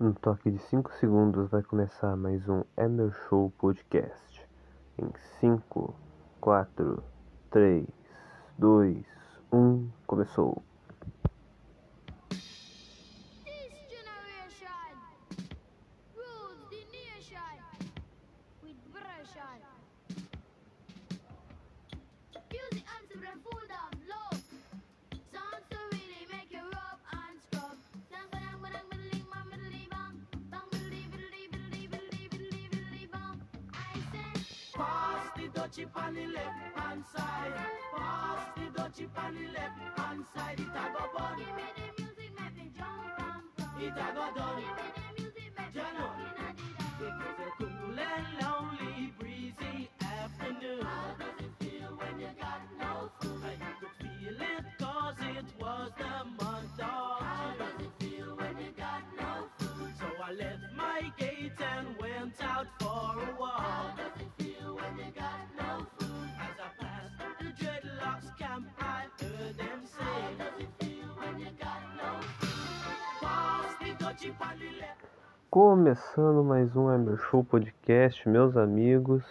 No toque de 5 segundos vai começar mais um Emer Show Podcast. Em 5, 4, 3, 2, 1, começou. Dutchie on the left hand side. Pass the dutchie on the left hand side. It a go bun. give me the music, make me jump and pump. It a go done. Começando mais um Emer Show Podcast, meus amigos.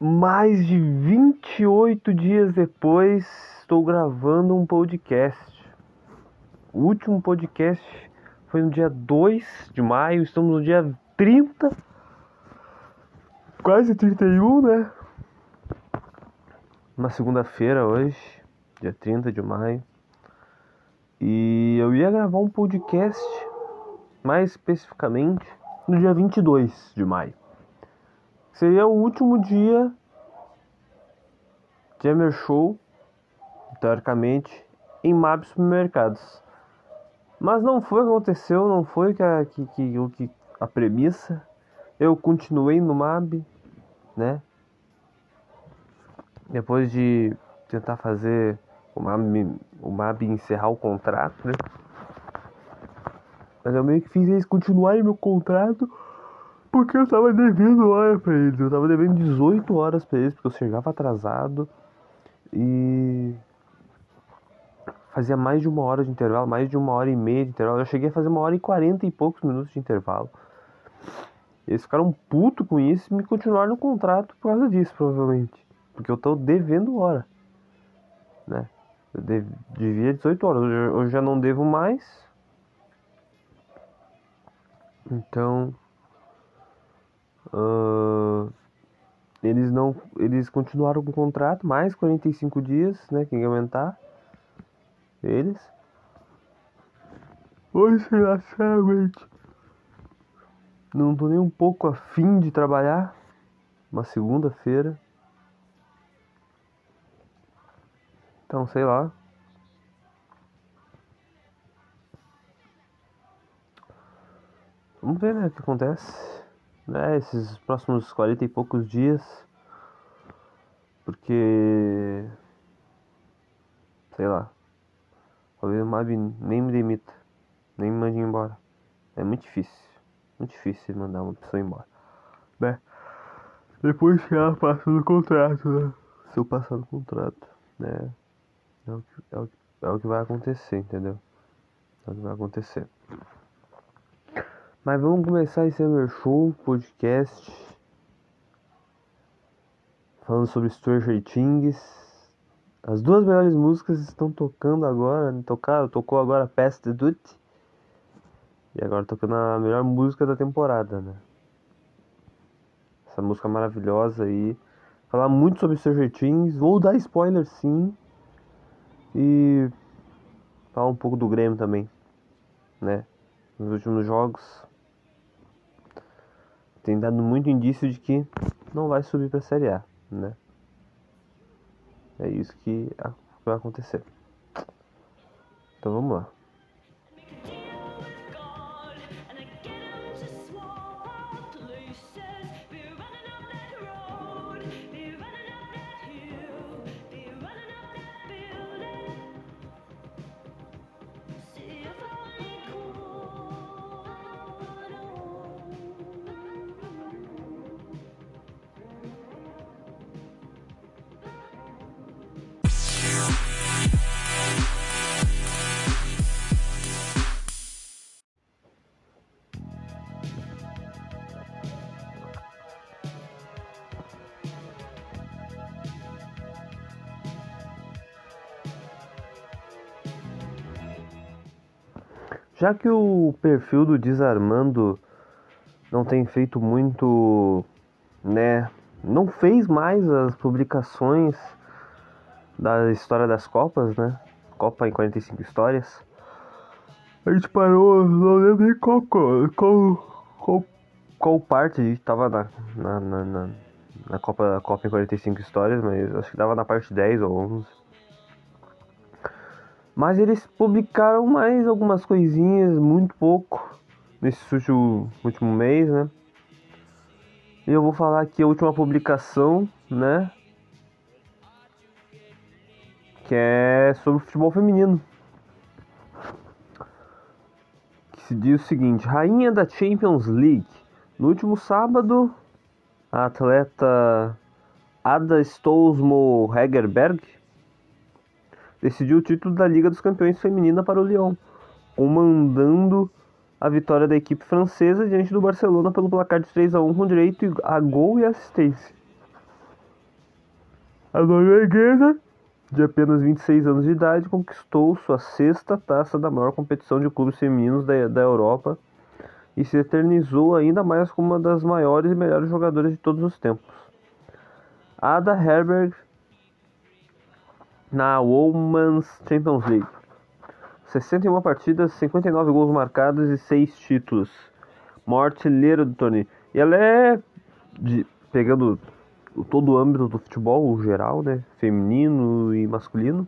Mais de 28 dias depois, estou gravando um podcast. O último podcast foi no dia 2 de maio, estamos no dia 30, quase 31, né? Uma segunda-feira hoje, dia 30 de maio. E eu ia gravar um podcast, mais especificamente, no dia 22 de maio. Seria o último dia de Emer Show, teoricamente, em MAB Supermercados. Mas não foi o que aconteceu, não foi que a, que, que, que, a premissa. Eu continuei no MAB, né? Depois de tentar fazer o MAB, o MAB encerrar o contrato, né? Mas eu meio que fiz eles continuarem meu contrato porque eu tava devendo hora pra eles. Eu tava devendo 18 horas pra eles porque eu chegava atrasado e fazia mais de uma hora de intervalo, mais de uma hora e meia de intervalo. Eu cheguei a fazer uma hora e quarenta e poucos minutos de intervalo. Eles ficaram puto com isso e me continuaram no contrato por causa disso, provavelmente. Porque eu tô devendo hora, né? Eu dev- devia 18 horas, eu- já não devo mais. Então, ah, eles não, eles continuaram com o contrato mais 45 dias, né? Quem aumentar, eles. Hoje, sinceramente, não tô nem um pouco afim de trabalhar. Uma segunda-feira. Então, sei lá. Vamos ver, né, o que acontece. Né, esses próximos 40 e poucos dias. Porque. Sei lá. Talvez o Mab nem me demita. Nem me mande embora. É muito difícil. Muito difícil mandar uma pessoa embora. Né? Depois que ela passa no contrato, né? Se eu passar no contrato, né? É o que, é o, é o que vai acontecer, entendeu? É o que vai acontecer. Mas vamos começar esse Emer Show podcast falando sobre Stranger Things. As duas melhores músicas estão tocando agora, tocaram, tocou agora Past the Duty e agora tocando a melhor música da temporada, né? Essa música maravilhosa aí. Falar muito sobre Stranger Things, vou dar spoiler sim. E falar um pouco do Grêmio também, né? Nos últimos jogos tem dado muito indício de que não vai subir para a Série A, né? É isso que vai acontecer. Então vamos lá. Já que o perfil do Desarmando não tem feito muito, né? Não fez mais as publicações da história das Copas, né? Copa em 45 histórias. A gente parou, não lembro nem qual, qual, qual, qual parte a gente tava na, na, na, na, na Copa, Copa em 45 histórias, mas acho que dava na parte 10 ou 11. Mas eles publicaram mais algumas coisinhas, muito pouco, nesse último, último mês, né? E eu vou falar aqui a última publicação, né? Que é sobre futebol feminino. Que se diz o seguinte: Rainha da Champions League. No último sábado, a atleta Ada Stolzmo Hegerberg decidiu o título da Liga dos Campeões Feminina para o Lyon, comandando a vitória da equipe francesa diante do Barcelona pelo placar de 3 a 1 com direito a gol e assistência. A norueguesa, de apenas 26 anos de idade, conquistou sua sexta taça da maior competição de clubes femininos da, da Europa e se eternizou ainda mais como uma das maiores e melhores jogadoras de todos os tempos. Ada Herberg na Women's Champions League. 61 partidas, 59 gols marcados e 6 títulos. Maior artilheira do torneio. E ela é, de, pegando todo o âmbito do futebol o geral, né? Feminino e masculino.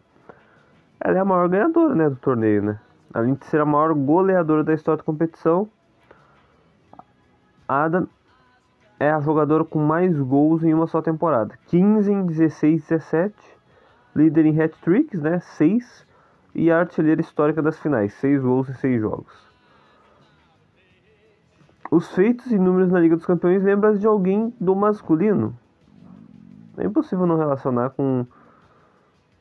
Ela é a maior ganhadora, né? Do torneio, né? Além de ser a maior goleadora da história da competição, Ada é a jogadora com mais gols em uma só temporada. 15 em 16 17 líder em hat-tricks, né? 6 e a artilheira histórica das finais, 6 gols em 6 jogos. Os feitos e números na Liga dos Campeões lembram de alguém do masculino. É impossível não relacionar com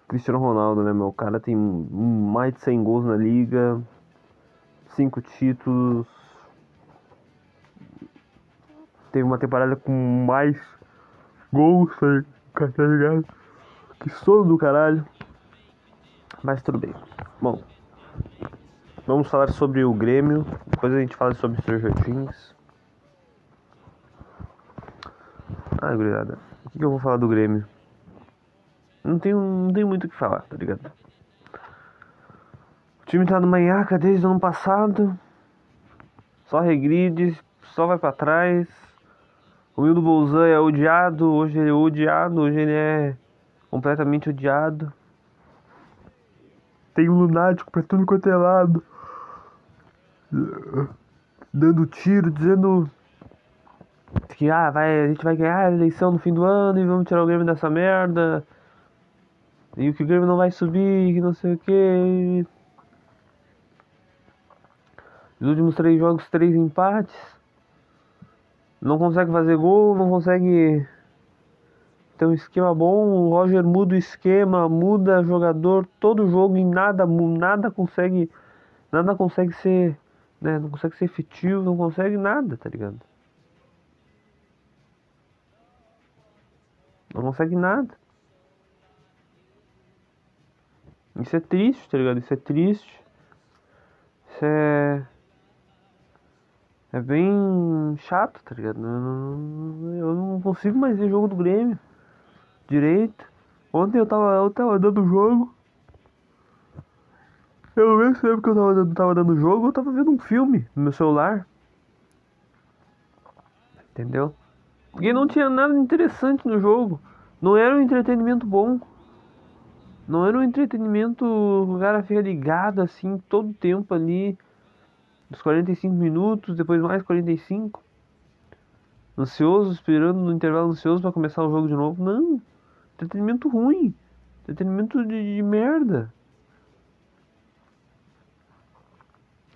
Cristiano Ronaldo, né, meu? O cara tem mais de 100 gols na liga, 5 títulos. Teve uma temporada com mais gols, tá tá ligado? Que sono do caralho. Mas tudo bem. Bom, vamos falar sobre o Grêmio. Depois a gente fala sobre Stranger Things. Ah, gurizada. O que, eu vou falar do Grêmio? Não tenho, não tenho muito o que falar, tá ligado? O time tá no manhaca desde o ano passado. Só regride, só vai pra trás. O Wildo Bolzan é odiado, hoje ele é odiado, hoje ele é completamente odiado. Tem um lunático pra tudo quanto é lado. Dando tiro, dizendo que ah, vai, a gente vai ganhar a eleição no fim do ano e vamos tirar o Grêmio dessa merda. E que o Grêmio não vai subir, que não sei o que. Os últimos três jogos, três empates. Não consegue fazer gol, não consegue ter um esquema bom. O Roger muda o esquema, muda jogador todo jogo e nada, nada consegue, nada consegue ser, né? Não consegue ser efetivo, não consegue nada, tá ligado? Não consegue nada. Isso é triste, tá ligado? Isso é triste. Isso é. É bem chato, tá ligado? Eu não consigo mais ver jogo do Grêmio direito. Ontem eu tava, eu tava dando jogo. Eu nem sei porque eu tava, tava dando jogo, eu tava vendo um filme no meu celular. Entendeu? Porque não tinha nada interessante no jogo. Não era um entretenimento bom. Não era um entretenimento. O cara fica ligado assim todo o tempo ali. Dos 45 minutos, depois mais 45. Ansioso, esperando no intervalo ansioso pra começar o jogo de novo. Não. Entretenimento ruim. Entretenimento de, de merda.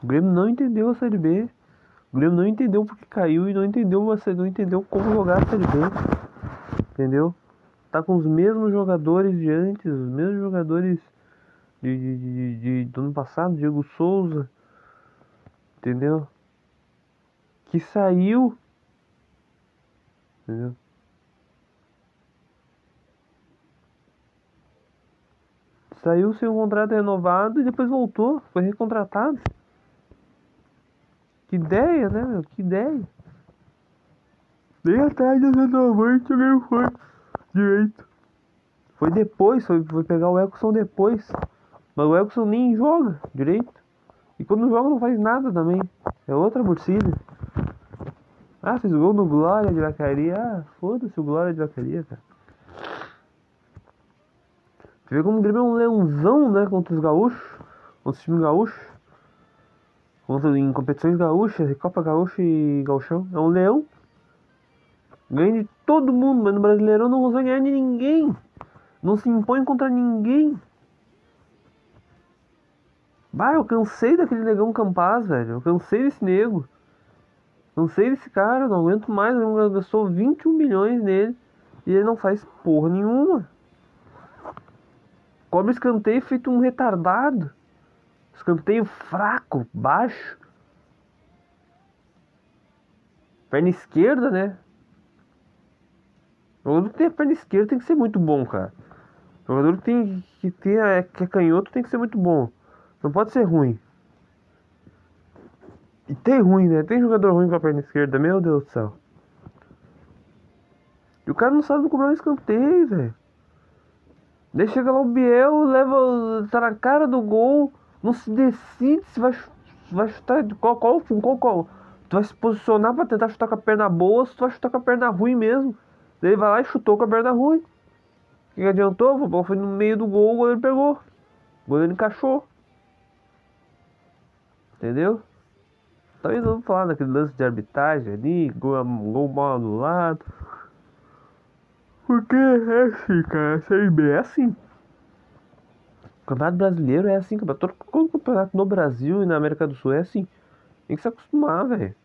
O Grêmio não entendeu a Série B. O Grêmio não entendeu porque caiu e não entendeu, Sé- não entendeu como jogar a Série B. Entendeu? Tá com os mesmos jogadores de antes, os mesmos jogadores de, de, de- de- do ano passado, Diego Souza. Entendeu? Que saiu. Entendeu? Saiu sem o contrato renovado e depois voltou, foi recontratado. Que ideia, né, meu? Que ideia. Nem atrás do centroavante alguém foi direito. Foi depois, foi, foi pegar o Elkson depois. Mas o Elkson nem joga direito. E quando joga não faz nada também. É outra torcida. Ah, fez gol no Glória de Vacaria. Ah, foda-se o Glória de Vacaria, cara. Você vê como o Grêmio é um leãozão, né? Contra os gaúchos. Contra os times gaúchos. Contra, em competições gaúchas, Copa Gaúcha e Gauchão. É um leão. Ganha de todo mundo, mas no Brasileirão não consegue ganhar de ninguém. Não se impõe contra ninguém. Bah, eu cansei daquele negão Campaz, velho. Eu cansei desse nego. Cansei desse cara, não aguento mais. Eu gastou 21 milhões nele e ele não faz porra nenhuma. Cobra escanteio feito um retardado. Escanteio fraco, baixo. Perna esquerda, né? O jogador que tem a perna esquerda tem que ser muito bom, cara. O jogador que tem que ter a, que é canhoto tem que ser muito bom. Não pode ser ruim. E tem ruim, né? Tem jogador ruim com a perna esquerda, meu Deus do céu. E o cara não sabe cobrar um escanteio, velho. Daí chega lá o Biel, leva. tá na cara do gol, não se decide se vai, vai chutar qual, qual, qual, qual. Tu vai se posicionar pra tentar chutar com a perna boa se tu vai chutar com a perna ruim mesmo. Daí ele vai lá e chutou com a perna ruim. O que, adiantou? A bola foi no meio do gol, o goleiro pegou. O goleiro encaixou. Entendeu? Talvez vamos falar daquele lance de arbitragem ali, gol, gol mal anulado. Porque é assim, cara, a Série B é assim. O Campeonato Brasileiro é assim, campeonato, todo, campeonato no Brasil e na América do Sul é assim. Tem que se acostumar, velho.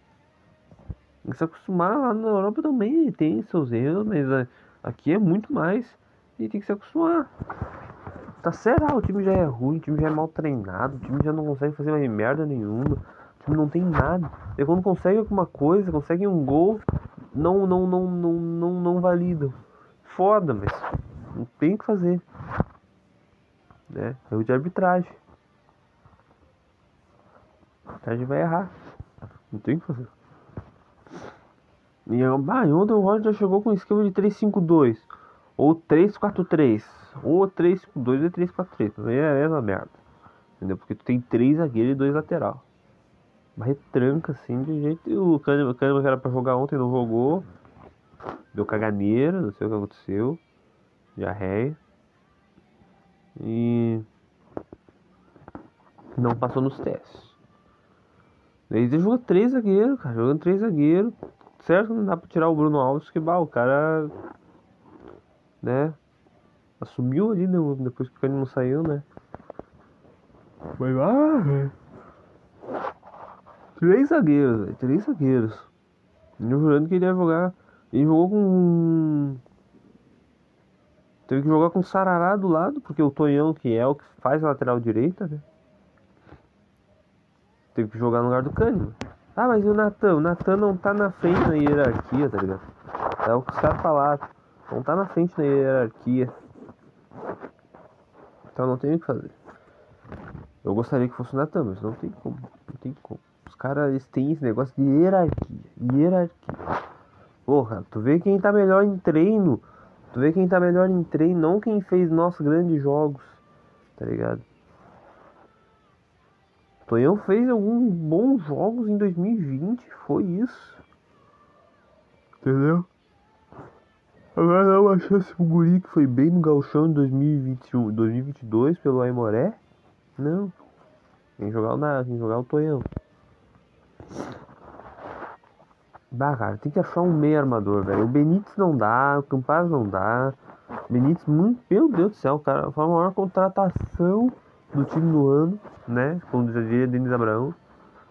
Tem que se acostumar lá na Europa também, tem seus erros, mas aqui é muito mais. E tem que se acostumar. Tá certo, o time já é ruim, o time já é mal treinado, o time já não consegue fazer mais merda nenhuma, o time não tem nada. E quando consegue alguma coisa, consegue um gol, não, não, não, não, não, não validam. Foda, mas não tem o que fazer. Né? É o de arbitragem. A arbitragem vai errar. Não tem o que fazer. E ah, ontem o Roger já chegou com um esquema de 3-5-2. Ou 3-4-3. Ou 3-5-2 e 3-4-3. Também é a mesma merda. Entendeu? Porque tu tem três zagueiros e dois lateral. Uma retranca assim de jeito. E o Kahneman, Kahneman que era pra jogar ontem não jogou. Deu caganeira, não sei o que aconteceu. Diarreia. E. Não passou nos testes. Ele jogou três zagueiros, cara. Jogando três zagueiros. Certo não dá pra tirar o Bruno Alves, que bah, o cara. Né? Assumiu ali né, depois que o Kahneman saiu, né? Mas ah, velho. Três zagueiros, velho. Três zagueiros. Eu jurando que ele ia jogar. Ele jogou com. Teve que jogar com o Sarará do lado, porque o Tonhão, que é o que faz a lateral direita, né? Teve que jogar no lugar do Cândido. Ah, mas e o Natan? O Natan não tá na frente na hierarquia, tá ligado? É o que os caras falaram. Não tá na frente na hierarquia. Então não tem o que fazer. Eu gostaria que fosse o Natan, mas não tem como. Não tem como. Os caras eles têm esse negócio de hierarquia. Hierarquia. Porra, tu vê quem tá melhor em treino. Tu vê quem tá melhor em treino, não quem fez nossos grandes jogos. Tá ligado? Tonhão fez alguns bons jogos em 2020, foi isso. Entendeu? Agora dá uma chance pro Guri que foi bem no Galchão em 2021, 2022 pelo Aimoré. Não. Tem que jogar o, na, jogar o Tonhão. Bah, cara, tem que achar um meio armador, velho. O Benítez não dá, o Campaz não dá. Benítez, muito, meu Deus do céu, cara, foi a maior contratação do time do ano, né? Como dizia Denis Abraão.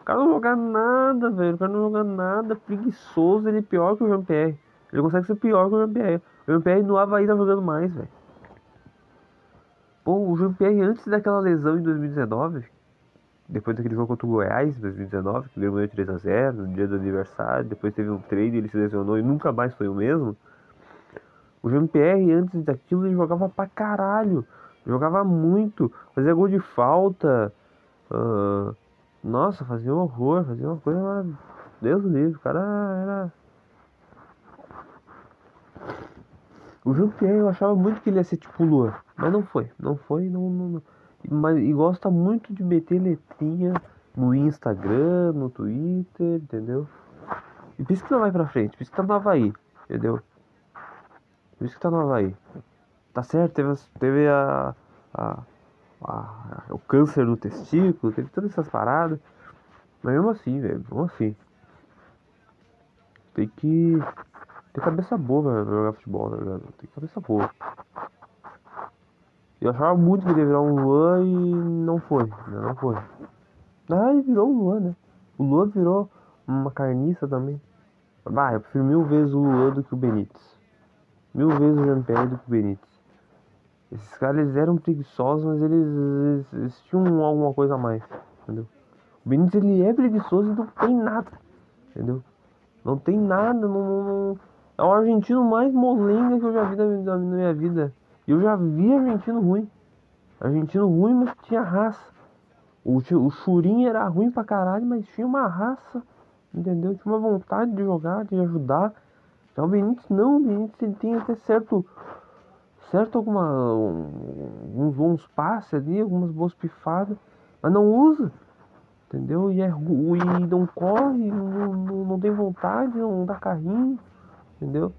O cara não joga nada, velho. O cara não joga nada. Preguiçoso, ele é pior que o Jean-Pierre. Ele consegue ser pior que o Jean-Pierre. O Jean-Pierre no Havaí tá jogando mais, velho. Pô, o Jean-Pierre antes daquela lesão em 2019, depois daquele jogo contra o Goiás em 2019, que ganhou 3x0 no dia do aniversário, depois teve um trade, ele se lesionou e nunca mais foi o mesmo. O Jean-Pierre, antes daquilo, ele jogava pra caralho. Jogava muito, fazia gol de falta. ah, Nossa, fazia um horror, fazia uma coisa maravilhosa. Deus do livre, o cara era. O Jean-Pierre eu achava muito que ele ia ser tipo Luan, mas não foi, não foi, não, não, não. Mas, e gosta muito de meter letrinha no Instagram, no Twitter, entendeu? E por isso que não vai pra frente, por isso que tá no Havaí, entendeu? Por isso que tá no Havaí. Tá certo, teve, teve a, a, a- o câncer no testículo, teve todas essas paradas. Mas mesmo assim, velho, mesmo assim. Tem que ter cabeça boa pra jogar futebol, tá ligado? Tem cabeça boa. Eu achava muito que ele ia virar um Luan e não foi, né? Não foi. Ah, ele virou um Luan, né? O Luan virou uma carniça também. Ah, eu prefiro mil vezes o Luan do que o Benítez. Mil vezes o Jean-Pierre do que o Benítez. Esses caras eles eram preguiçosos, mas eles, eles, eles tinham alguma coisa a mais, entendeu? O Benítez ele é preguiçoso e não tem nada, entendeu? Não tem nada, não, não- não- é o argentino mais molenga que eu já vi na- na minha vida. E eu já vi argentino ruim. Argentino ruim, mas tinha raça. O, o Churin era ruim pra caralho, mas tinha uma raça, entendeu? Tinha uma vontade de jogar, de ajudar. Já o Benítez não, o Benítez ele tem até certo certo alguma um- uns bons passes ali, algumas boas pifadas, mas não usa, entendeu? E é ru- e não corre, não, não, não tem vontade, não dá carrinho, entendeu?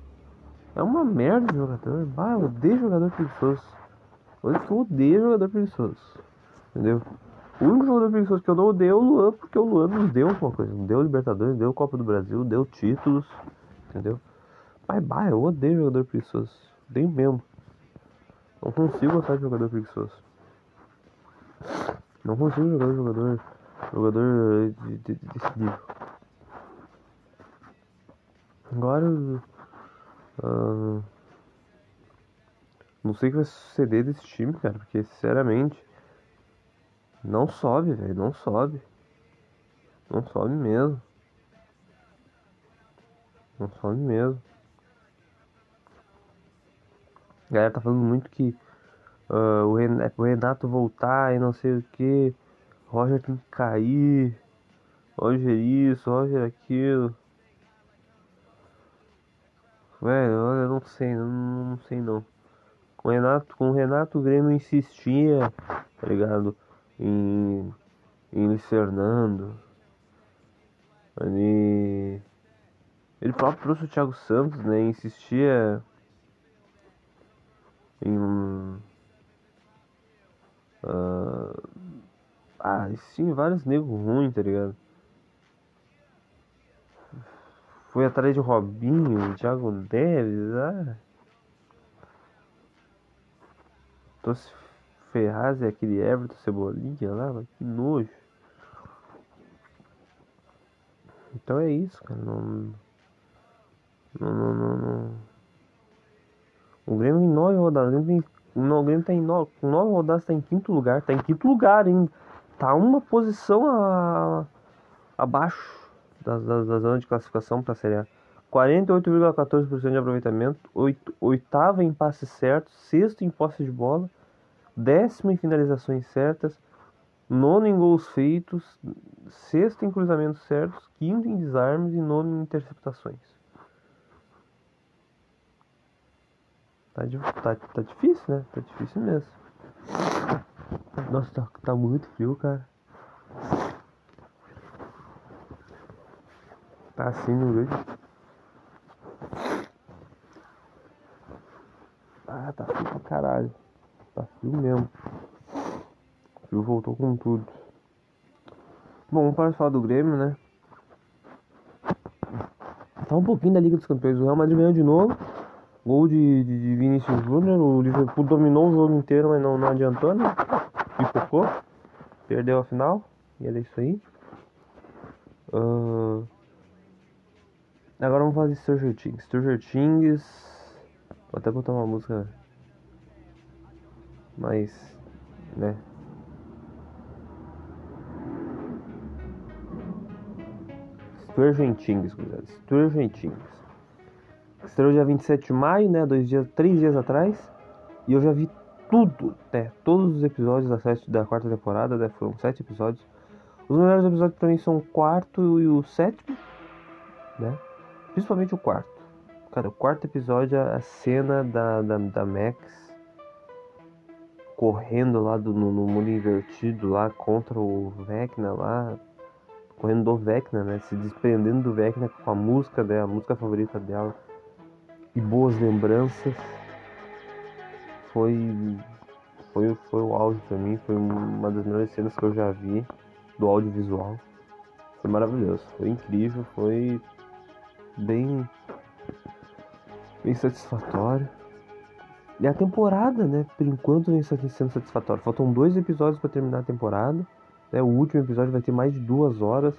É uma merda de jogador. Bah, eu odeio jogador preguiçoso. Hoje que eu odeio jogador preguiçoso, entendeu? O único jogador preguiçoso que eu não odeio é o Luan, porque o Luan nos deu alguma coisa, nos deu Libertadores, deu Copa do Brasil, deu títulos, entendeu? Mas bah, eu odeio jogador preguiçoso, odeio mesmo. Não consigo gostar de jogador preguiçoso. Não consigo jogar jogador. Jogador de, de, desse nível. Agora. Não sei o que vai suceder desse time, cara, porque sinceramente. Não sobe, velho. Não sobe. Não sobe mesmo. Não sobe mesmo. A galera tá falando muito que ah, o, Ren- é pro Renato voltar e não sei o que. Roger tem que cair. Roger isso, Roger aquilo. Velho, olha, eu não sei, não, não sei não. Com o Renato, com o Renato o Grêmio insistia, tá ligado? Em, em Luiz Fernando. Ele, ele próprio trouxe o Thiago Santos, né? Insistia em um. ah, Ah, sim, vários negros ruins, tá ligado? Foi atrás de Robinho, Thiago Neves, ah. Trouxe Ferraz e aquele Everton Cebolinha lá, mas que nojo. Então é isso, cara. Não. Não, não, não, não. O Grêmio em nove rodadas. O Grêmio, tem, não, o Grêmio tá em nove, nove rodadas, tá em quinto lugar. Tá em quinto lugar ainda. Tá uma posição a- abaixo da, da, da zona de classificação pra Série A. 48,14% de aproveitamento. Oito, oitava em passes certos. Sexto em posse de bola. Décimo em finalizações certas. Nono em gols feitos. Sexto em cruzamentos certos. Quinto em desarmes e nono em interceptações. Tá, tá, tá difícil, né? Tá difícil mesmo. Nossa, tá, tá muito frio, cara. Tá assim no vídeo. Ah, tá frio pra caralho. Tá frio mesmo. O frio voltou com tudo. Bom, de falar do Grêmio, né? Tá um pouquinho da Liga dos Campeões. O Real Madrid ganhou de novo. Gol de, de, de Vinícius Júnior. O Liverpool dominou o jogo inteiro, mas não, não adiantou, né? Pipocou. Perdeu a final. E era isso aí. Ah, Agora vamos de Stranger Things. Stranger Things. Vou até botar uma música mais. né? Stranger Things, gurizada. Stranger Things. Estreou dia 27 de maio, né? Dois dias, três dias atrás. E eu já vi tudo, né? Todos os episódios da, sete, da quarta temporada, né? Foram sete episódios. Os melhores episódios pra mim são o quarto e o sétimo, né? Principalmente o quarto. Cara, o quarto episódio, a cena da, da, da Max correndo lá do, no, no mundo invertido lá contra o Vecna lá. Correndo do Vecna, né? Se desprendendo do Vecna com a música dela, a música favorita dela. E boas lembranças. Foi. Foi, foi o áudio pra mim, foi uma das melhores cenas que eu já vi do audiovisual. Foi maravilhoso, foi incrível, foi bem bem satisfatório. E a temporada, né, por enquanto vem sendo satisfatória. Faltam dois episódios para terminar a temporada. Né? O último episódio vai ter mais de duas horas,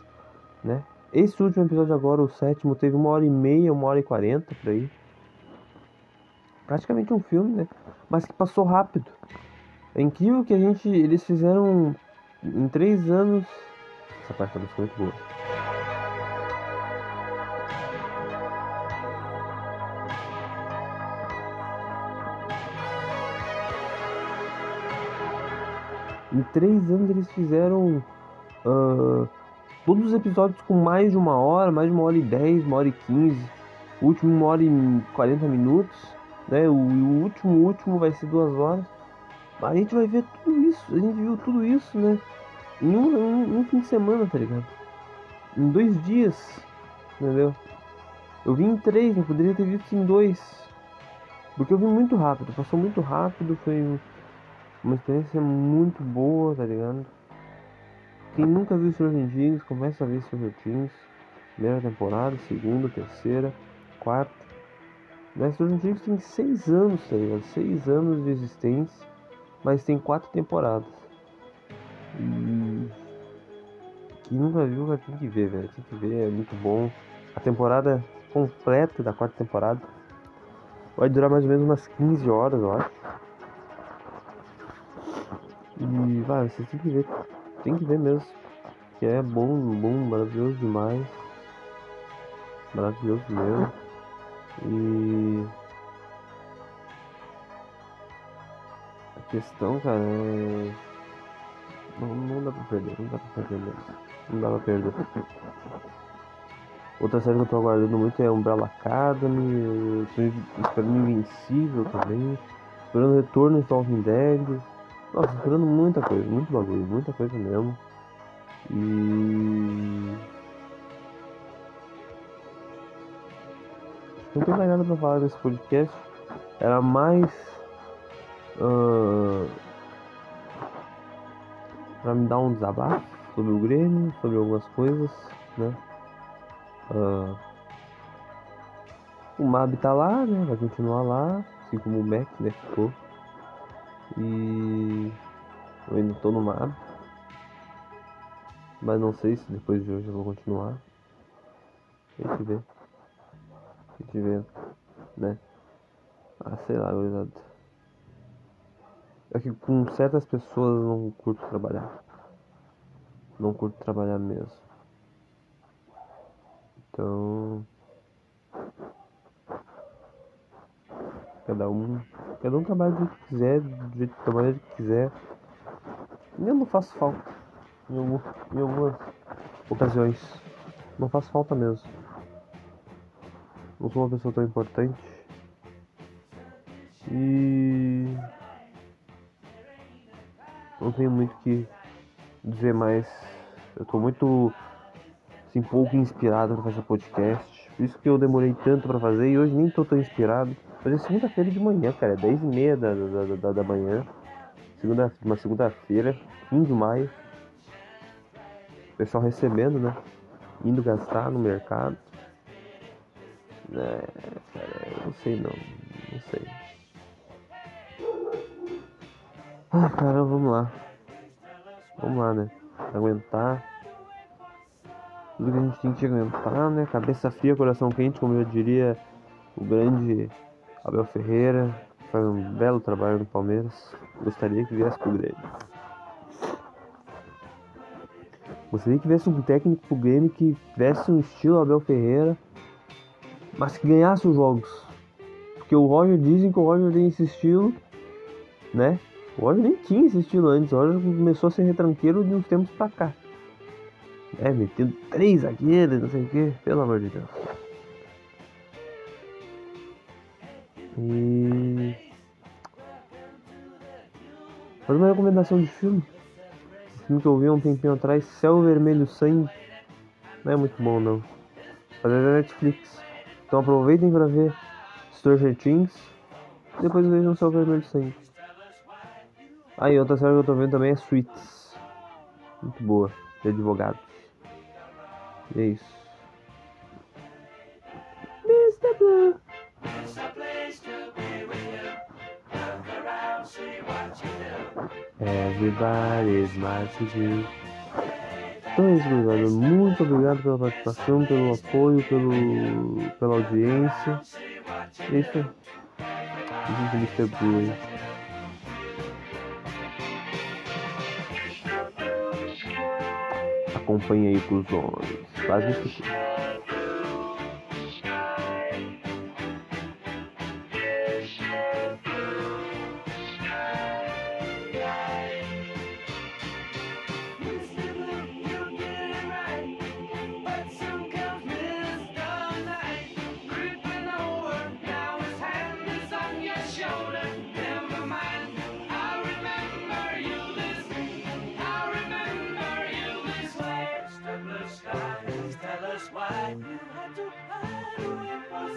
né? Esse último episódio agora, o sétimo, teve uma hora e meia, uma hora e quarenta por aí. Praticamente um filme, né? Mas que passou rápido. É incrível que a gente. Eles fizeram em três anos. Essa parte é muito boa. Em três anos eles fizeram ah, todos os episódios com mais de uma hora, mais de uma hora e dez, uma hora e quinze. O último uma hora e quarenta minutos, né? O, o último, o último vai ser duas horas. A gente vai ver tudo isso, a gente viu tudo isso, né? Em um, um, um fim de semana, tá ligado? Em dois dias, entendeu? Eu vi em três, eu poderia ter visto em dois. Porque eu vi muito rápido, passou muito rápido, foi uma experiência muito boa, tá ligado? Quem nunca viu Stranger Things, começa a ver Stranger Things. Primeira temporada, segunda, terceira, quarta. Né? Stranger Things tem seis anos, tá ligado? Seis anos de existência, mas tem quatro temporadas. E quem nunca viu vai ter que ver, velho. Tem que ver, é muito bom. A temporada completa da quarta temporada vai durar mais ou menos umas 15 horas, eu acho. E vai, vocês têm que ver. Tem que ver mesmo. Que é bom, bom, maravilhoso demais. Maravilhoso mesmo. E a questão, cara, é. Não, não dá pra perder, não dá pra perder mesmo. Não dá pra perder. Outra série que eu tô aguardando muito é Umbrella Academy. Eu tô esperando Invencível também. Esperando Retorno de Walking Dead. Nossa, esperando muita coisa, muito bagulho, muita coisa mesmo. E. Não tem mais nada pra falar desse podcast. Era mais. Uh, pra me dar um desabafo sobre o Grêmio, sobre algumas coisas, né? Uh, o Mab tá lá, né? Vai continuar lá, assim como o Mac, né? Ficou. E eu ainda tô no Mab. Mas não sei se depois de hoje eu vou continuar. A gente vê. A gente vê, né? Ah, sei lá, gurizada. É que com certas pessoas eu não curto trabalhar. Não curto trabalhar mesmo. Então. Cada um. Cada um trabalha do jeito que quiser, do jeito da maneira que quiser. E eu não faço falta. Em, algum, em algumas ocasiões. Não faço falta mesmo. Não sou uma pessoa tão importante. E. Não tenho muito que dizer mais. Eu tô muito. Assim, pouco inspirado pra fazer podcast. Por isso que eu demorei tanto pra fazer e hoje nem tô tão inspirado. É segunda-feira de manhã, cara. É 10 e meia da, da, da, da manhã. Segunda, uma segunda-feira, 15 de maio. Pessoal recebendo, né? Indo gastar no mercado. É, cara, eu não sei não. Não sei. Ah, cara, vamos lá. Vamos lá, né? Aguentar. Tudo que a gente tem que aguentar, né? Cabeça fria, coração quente, como eu diria o grande Abel Ferreira. Faz um belo trabalho no Palmeiras. Gostaria que viesse pro Grêmio. Gostaria que viesse um técnico pro Grêmio que tivesse um estilo Abel Ferreira, mas que ganhasse os jogos. Porque o Roger dizem que o Roger tem esse estilo, né? O Roger nem tinha esse estilo antes, o Roger começou a ser retranqueiro de uns tempos pra cá. É, metendo três zagueiros, não sei o que, pelo amor de Deus. E. Fazer uma recomendação de filme. Um filme que eu vi há um tempinho atrás, Céu Vermelho Sangue. Não é muito bom não. Mas é da Netflix. Então aproveitem pra ver Stranger Things. Depois vejam Céu Vermelho Sangue. Ah, e outra série que eu tô vendo também é Suits. Muito boa, de advogados. E é isso. Everybody's watching you. Então é isso, gurizada. Muito obrigado pela participação, pelo apoio, pelo, pela audiência. É isso aí. Gente, Mr. Acompanhe aí, cuzões. Quase me esqueci. Tell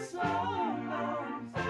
So long.